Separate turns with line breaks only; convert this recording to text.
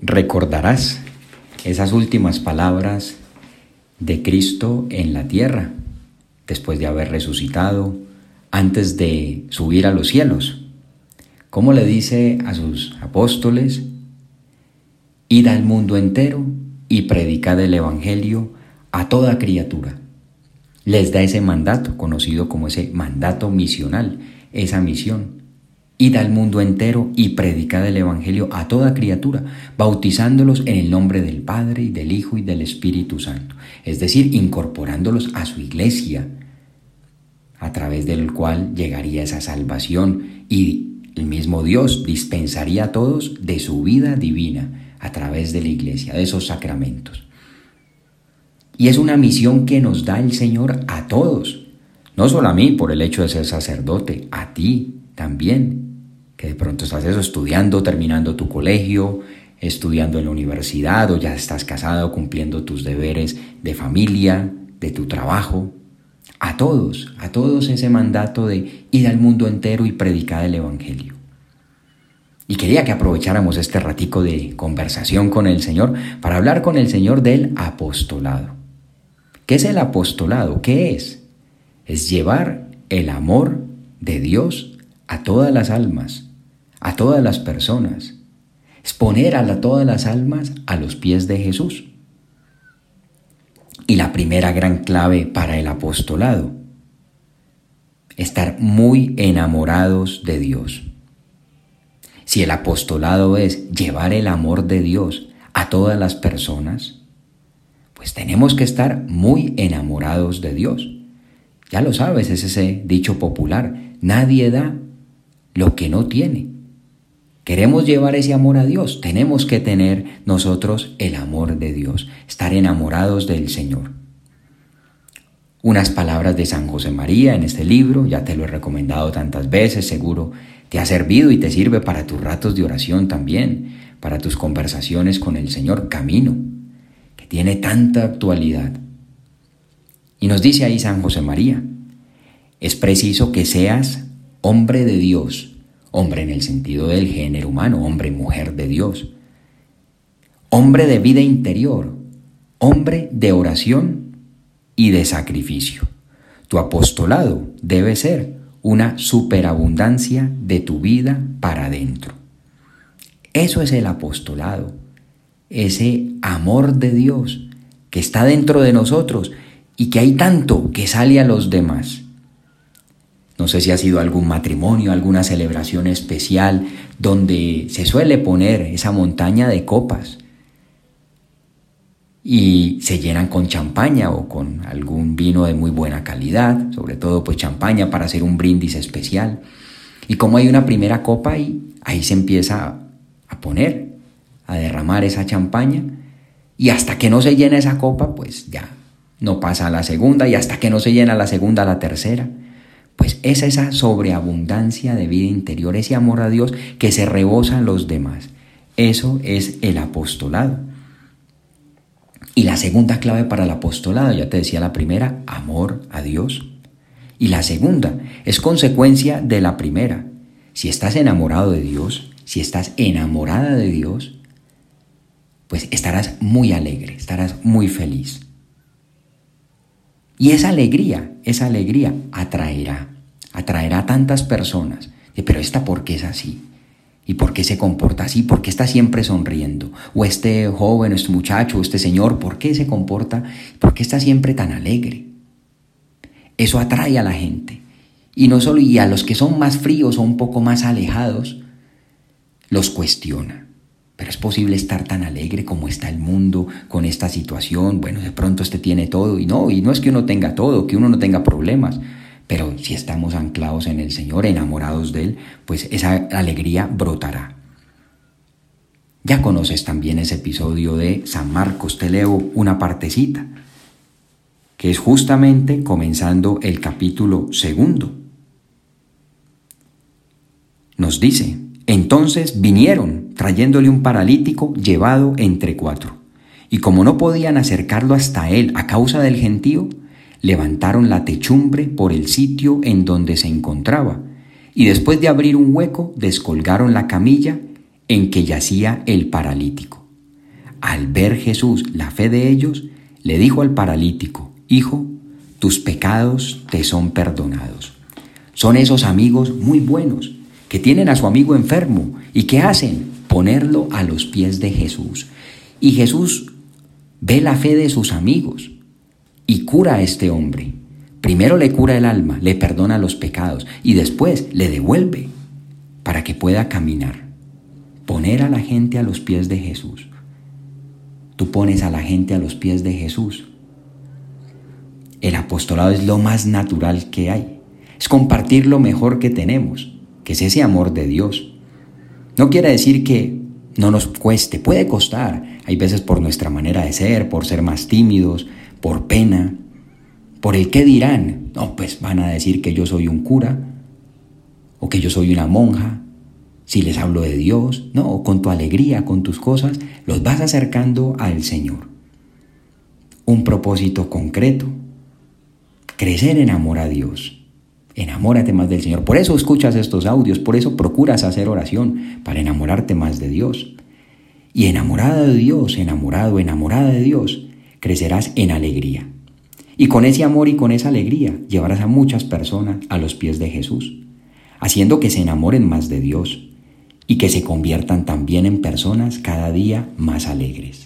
recordarás esas últimas palabras de Cristo en la tierra, después de haber resucitado, antes de subir a los cielos. ¿Cómo le dice a sus apóstoles? Id al mundo entero y predicad el Evangelio a toda criatura. Les da ese mandato, conocido como ese mandato misional, esa misión. Id al mundo entero y predicad el Evangelio a toda criatura, bautizándolos en el nombre del Padre y del Hijo y del Espíritu Santo, es decir, incorporándolos a su iglesia, a través del cual llegaría esa salvación y el mismo Dios dispensaría a todos de su vida divina a través de la iglesia, de esos sacramentos. Y es una misión que nos da el Señor a todos, no solo a mí por el hecho de ser sacerdote, a ti también que de pronto estás eso, estudiando, terminando tu colegio, estudiando en la universidad o ya estás casado cumpliendo tus deberes de familia, de tu trabajo. A todos, a todos ese mandato de ir al mundo entero y predicar el Evangelio. Y quería que aprovecháramos este ratico de conversación con el Señor para hablar con el Señor del apostolado. ¿Qué es el apostolado? ¿Qué es? Es llevar el amor de Dios a todas las almas, a todas las personas, es poner a todas las almas a los pies de Jesús. Y la primera gran clave para el apostolado, estar muy enamorados de Dios. Si el apostolado es llevar el amor de Dios a todas las personas, pues tenemos que estar muy enamorados de Dios. Ya lo sabes, es ese dicho popular, nadie da lo que no tiene. Queremos llevar ese amor a Dios, tenemos que tener nosotros el amor de Dios, estar enamorados del Señor. Unas palabras de San José María en este libro, ya te lo he recomendado tantas veces, seguro te ha servido y te sirve para tus ratos de oración también, para tus conversaciones con el Señor Camino, que tiene tanta actualidad. Y nos dice ahí San José María, es preciso que seas hombre de Dios, hombre en el sentido del género humano, hombre, mujer de Dios, hombre de vida interior, hombre de oración y de sacrificio. Tu apostolado debe ser una superabundancia de tu vida para adentro. Eso es el apostolado, ese amor de Dios que está dentro de nosotros y que hay tanto que sale a los demás. No sé si ha sido algún matrimonio, alguna celebración especial donde se suele poner esa montaña de copas y se llenan con champaña o con algún vino de muy buena calidad, sobre todo pues champaña para hacer un brindis especial. Y como hay una primera copa ahí, ahí se empieza a poner, a derramar esa champaña y hasta que no se llena esa copa, pues ya no pasa a la segunda y hasta que no se llena la segunda, la tercera. Pues es esa sobreabundancia de vida interior, ese amor a Dios que se rebosa a los demás. Eso es el apostolado. Y la segunda clave para el apostolado, ya te decía la primera, amor a Dios. Y la segunda es consecuencia de la primera. Si estás enamorado de Dios, si estás enamorada de Dios, pues estarás muy alegre, estarás muy feliz. Y esa alegría, esa alegría atraerá, atraerá a tantas personas. Pero esta, ¿por qué es así? ¿Y por qué se comporta así? ¿Por qué está siempre sonriendo? O este joven, este muchacho, este señor, ¿por qué se comporta? ¿Por qué está siempre tan alegre? Eso atrae a la gente. Y no solo, y a los que son más fríos o un poco más alejados, los cuestiona. Pero es posible estar tan alegre como está el mundo con esta situación. Bueno, de pronto este tiene todo y no, y no es que uno tenga todo, que uno no tenga problemas. Pero si estamos anclados en el Señor, enamorados de Él, pues esa alegría brotará. Ya conoces también ese episodio de San Marcos, te leo una partecita, que es justamente comenzando el capítulo segundo. Nos dice, entonces vinieron trayéndole un paralítico llevado entre cuatro. Y como no podían acercarlo hasta él a causa del gentío, levantaron la techumbre por el sitio en donde se encontraba, y después de abrir un hueco, descolgaron la camilla en que yacía el paralítico. al ver Jesús la fe de ellos, le dijo al paralítico, Hijo, tus pecados te son perdonados. Son esos amigos muy buenos que tienen a su amigo enfermo y que hacen ponerlo a los pies de Jesús. Y Jesús ve la fe de sus amigos y cura a este hombre. Primero le cura el alma, le perdona los pecados y después le devuelve para que pueda caminar. Poner a la gente a los pies de Jesús. Tú pones a la gente a los pies de Jesús. El apostolado es lo más natural que hay. Es compartir lo mejor que tenemos, que es ese amor de Dios. No quiere decir que no nos cueste, puede costar. Hay veces por nuestra manera de ser, por ser más tímidos, por pena, por el qué dirán. No, pues van a decir que yo soy un cura o que yo soy una monja. Si les hablo de Dios, no, con tu alegría, con tus cosas, los vas acercando al Señor. Un propósito concreto, crecer en amor a Dios. Enamórate más del Señor. Por eso escuchas estos audios, por eso procuras hacer oración, para enamorarte más de Dios. Y enamorada de Dios, enamorado, enamorada de Dios, crecerás en alegría. Y con ese amor y con esa alegría llevarás a muchas personas a los pies de Jesús, haciendo que se enamoren más de Dios y que se conviertan también en personas cada día más alegres.